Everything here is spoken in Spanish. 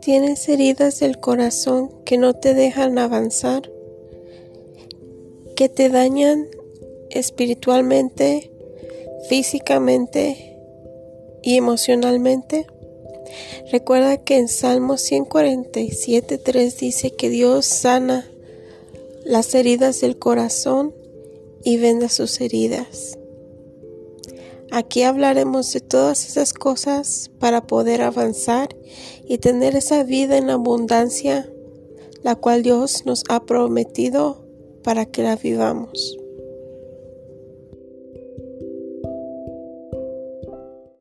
¿Tienes heridas del corazón que no te dejan avanzar? ¿Que te dañan espiritualmente, físicamente y emocionalmente? Recuerda que en Salmo 147.3 dice que Dios sana las heridas del corazón y venda sus heridas. Aquí hablaremos de todas esas cosas para poder avanzar y tener esa vida en abundancia, la cual Dios nos ha prometido para que la vivamos.